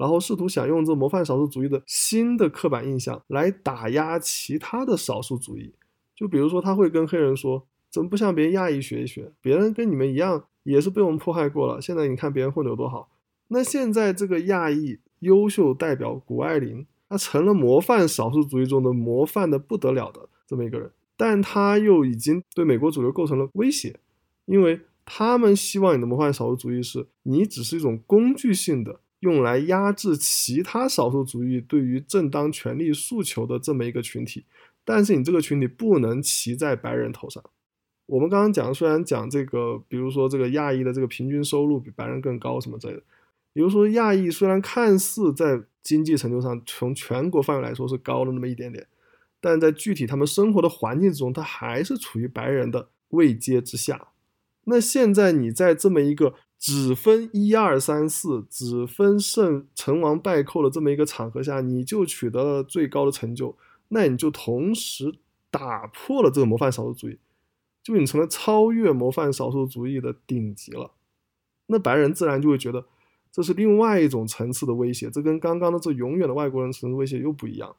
然后试图想用这模范少数主义的新的刻板印象来打压其他的少数主义，就比如说他会跟黑人说，怎么不向别人亚裔学一学？别人跟你们一样也是被我们迫害过了。现在你看别人混得有多好。那现在这个亚裔优秀代表谷爱凌，她成了模范少数主义中的模范的不得了的这么一个人，但她又已经对美国主流构成了威胁，因为他们希望你的模范少数主义是你只是一种工具性的。用来压制其他少数族裔对于正当权利诉求的这么一个群体，但是你这个群体不能骑在白人头上。我们刚刚讲，虽然讲这个，比如说这个亚裔的这个平均收入比白人更高什么之类的，比如说亚裔虽然看似在经济成就上从全国范围来说是高了那么一点点，但在具体他们生活的环境之中，他还是处于白人的位阶之下。那现在你在这么一个。只分一二三四，只分胜成王败寇的这么一个场合下，你就取得了最高的成就，那你就同时打破了这个模范少数主义，就你成了超越模范少数主义的顶级了。那白人自然就会觉得这是另外一种层次的威胁，这跟刚刚的这永远的外国人层次威胁又不一样。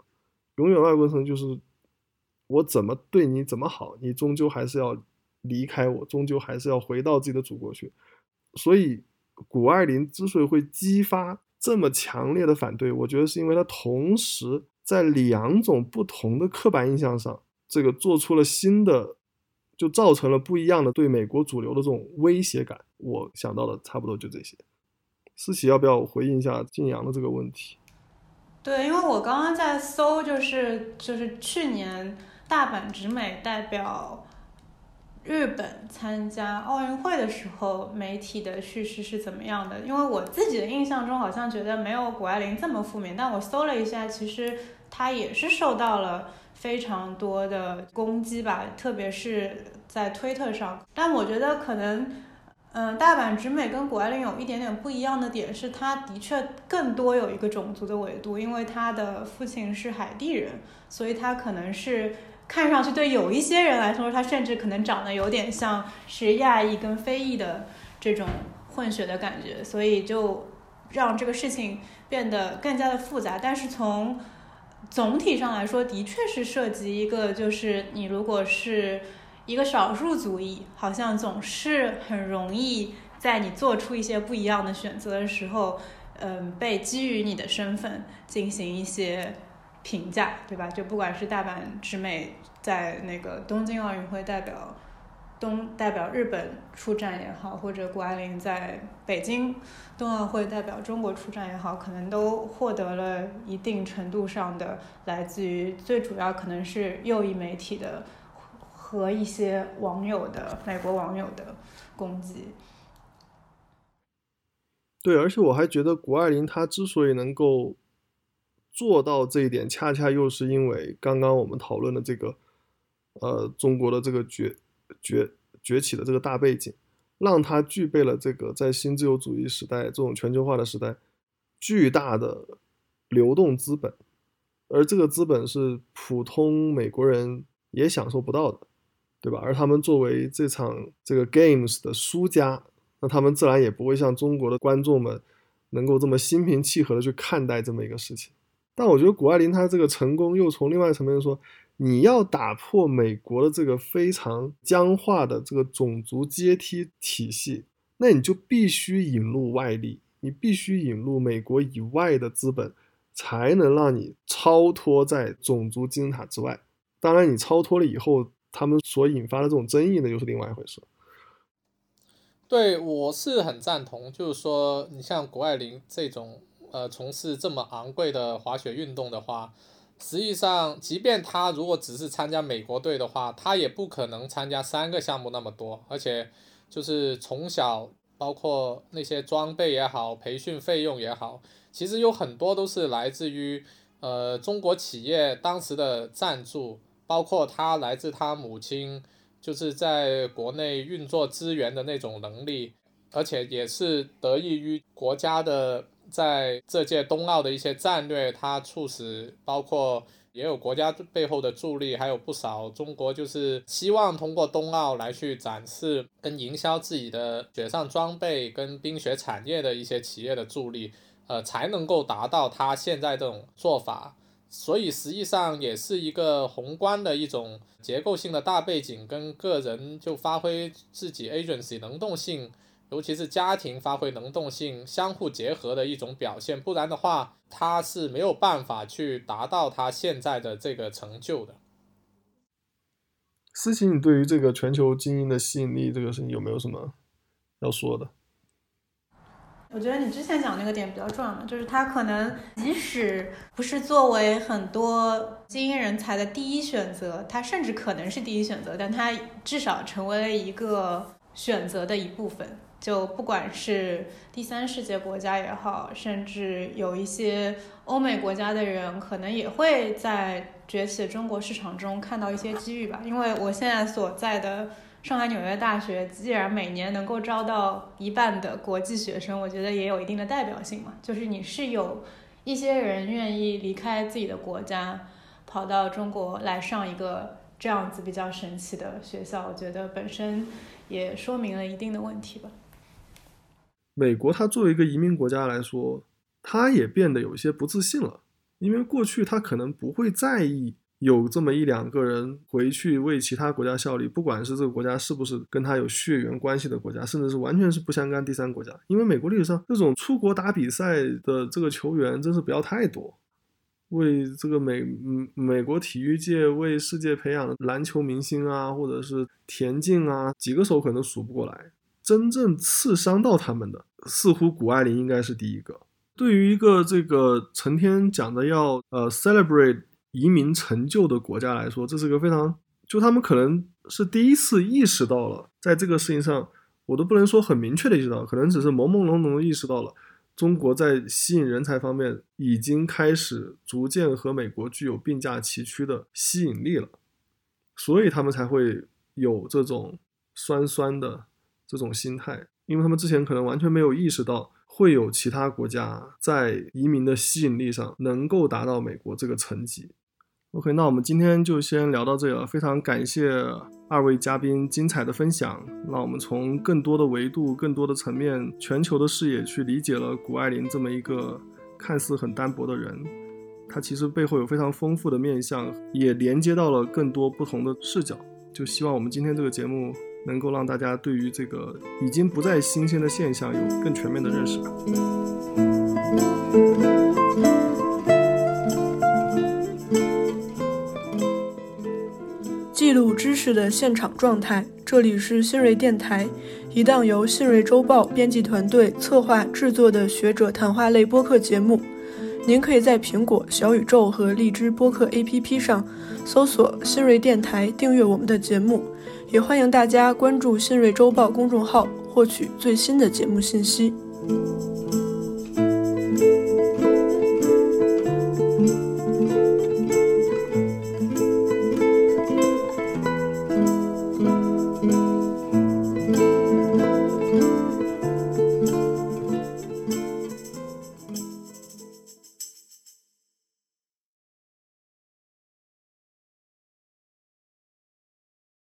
永远外国人就是我怎么对你怎么好，你终究还是要离开我，终究还是要回到自己的祖国去。所以，谷爱凌之所以会激发这么强烈的反对，我觉得是因为她同时在两种不同的刻板印象上，这个做出了新的，就造成了不一样的对美国主流的这种威胁感。我想到的差不多就这些。思琪要不要回应一下晋阳的这个问题？对，因为我刚刚在搜，就是就是去年大阪直美代表。日本参加奥运会的时候，媒体的叙事是怎么样的？因为我自己的印象中，好像觉得没有谷爱凌这么负面。但我搜了一下，其实她也是受到了非常多的攻击吧，特别是在推特上。但我觉得可能，嗯，大阪直美跟谷爱凌有一点点不一样的点是，她的确更多有一个种族的维度，因为她的父亲是海地人，所以她可能是。看上去对有一些人来说，他甚至可能长得有点像是亚裔跟非裔的这种混血的感觉，所以就让这个事情变得更加的复杂。但是从总体上来说，的确是涉及一个，就是你如果是一个少数族裔，好像总是很容易在你做出一些不一样的选择的时候，嗯，被基于你的身份进行一些。评价对吧？就不管是大阪直美在那个东京奥运会代表东代表日本出战也好，或者谷爱凌在北京冬奥会代表中国出战也好，可能都获得了一定程度上的来自于最主要可能是右翼媒体的和一些网友的美国网友的攻击。对，而且我还觉得谷爱凌她之所以能够。做到这一点，恰恰又是因为刚刚我们讨论的这个，呃，中国的这个崛崛崛起的这个大背景，让它具备了这个在新自由主义时代这种全球化的时代，巨大的流动资本，而这个资本是普通美国人也享受不到的，对吧？而他们作为这场这个 games 的输家，那他们自然也不会像中国的观众们能够这么心平气和的去看待这么一个事情。但我觉得谷爱凌她这个成功，又从另外一层面说，你要打破美国的这个非常僵化的这个种族阶梯体系，那你就必须引入外力，你必须引入美国以外的资本，才能让你超脱在种族金字塔之外。当然，你超脱了以后，他们所引发的这种争议呢，又是另外一回事。对，我是很赞同，就是说，你像谷爱凌这种。呃，从事这么昂贵的滑雪运动的话，实际上，即便他如果只是参加美国队的话，他也不可能参加三个项目那么多。而且，就是从小，包括那些装备也好，培训费用也好，其实有很多都是来自于呃中国企业当时的赞助，包括他来自他母亲，就是在国内运作资源的那种能力，而且也是得益于国家的。在这届冬奥的一些战略，它促使包括也有国家背后的助力，还有不少中国就是希望通过冬奥来去展示跟营销自己的雪上装备跟冰雪产业的一些企业的助力，呃，才能够达到他现在这种做法。所以实际上也是一个宏观的一种结构性的大背景，跟个人就发挥自己 agency 能动性。尤其是家庭发挥能动性相互结合的一种表现，不然的话，他是没有办法去达到他现在的这个成就的。思琪，你对于这个全球精英的吸引力这个事情有没有什么要说的？我觉得你之前讲那个点比较重要嘛，就是他可能即使不是作为很多精英人才的第一选择，他甚至可能是第一选择，但他至少成为了一个选择的一部分。就不管是第三世界国家也好，甚至有一些欧美国家的人，可能也会在崛起的中国市场中看到一些机遇吧。因为我现在所在的上海纽约大学，既然每年能够招到一半的国际学生，我觉得也有一定的代表性嘛。就是你是有一些人愿意离开自己的国家，跑到中国来上一个这样子比较神奇的学校，我觉得本身也说明了一定的问题吧。美国它作为一个移民国家来说，它也变得有一些不自信了，因为过去它可能不会在意有这么一两个人回去为其他国家效力，不管是这个国家是不是跟他有血缘关系的国家，甚至是完全是不相干第三国家。因为美国历史上这种出国打比赛的这个球员真是不要太多，为这个美嗯美国体育界为世界培养篮球明星啊，或者是田径啊，几个手可能数不过来。真正刺伤到他们的，似乎谷爱凌应该是第一个。对于一个这个成天讲的要呃 celebrate 移民成就的国家来说，这是个非常就他们可能是第一次意识到了，在这个事情上，我都不能说很明确的意识到，可能只是朦朦胧胧的意识到了，中国在吸引人才方面已经开始逐渐和美国具有并驾齐驱的吸引力了，所以他们才会有这种酸酸的。这种心态，因为他们之前可能完全没有意识到会有其他国家在移民的吸引力上能够达到美国这个层级。OK，那我们今天就先聊到这里了，非常感谢二位嘉宾精彩的分享，让我们从更多的维度、更多的层面、全球的视野去理解了谷爱凌这么一个看似很单薄的人，他其实背后有非常丰富的面相，也连接到了更多不同的视角。就希望我们今天这个节目。能够让大家对于这个已经不再新鲜的现象有更全面的认识吧。记录知识的现场状态，这里是新锐电台，一档由新锐周报编辑团队策划制作的学者谈话类播客节目。您可以在苹果、小宇宙和荔枝播客 APP 上搜索“新锐电台”，订阅我们的节目。也欢迎大家关注新锐周报公众号，获取最新的节目信息。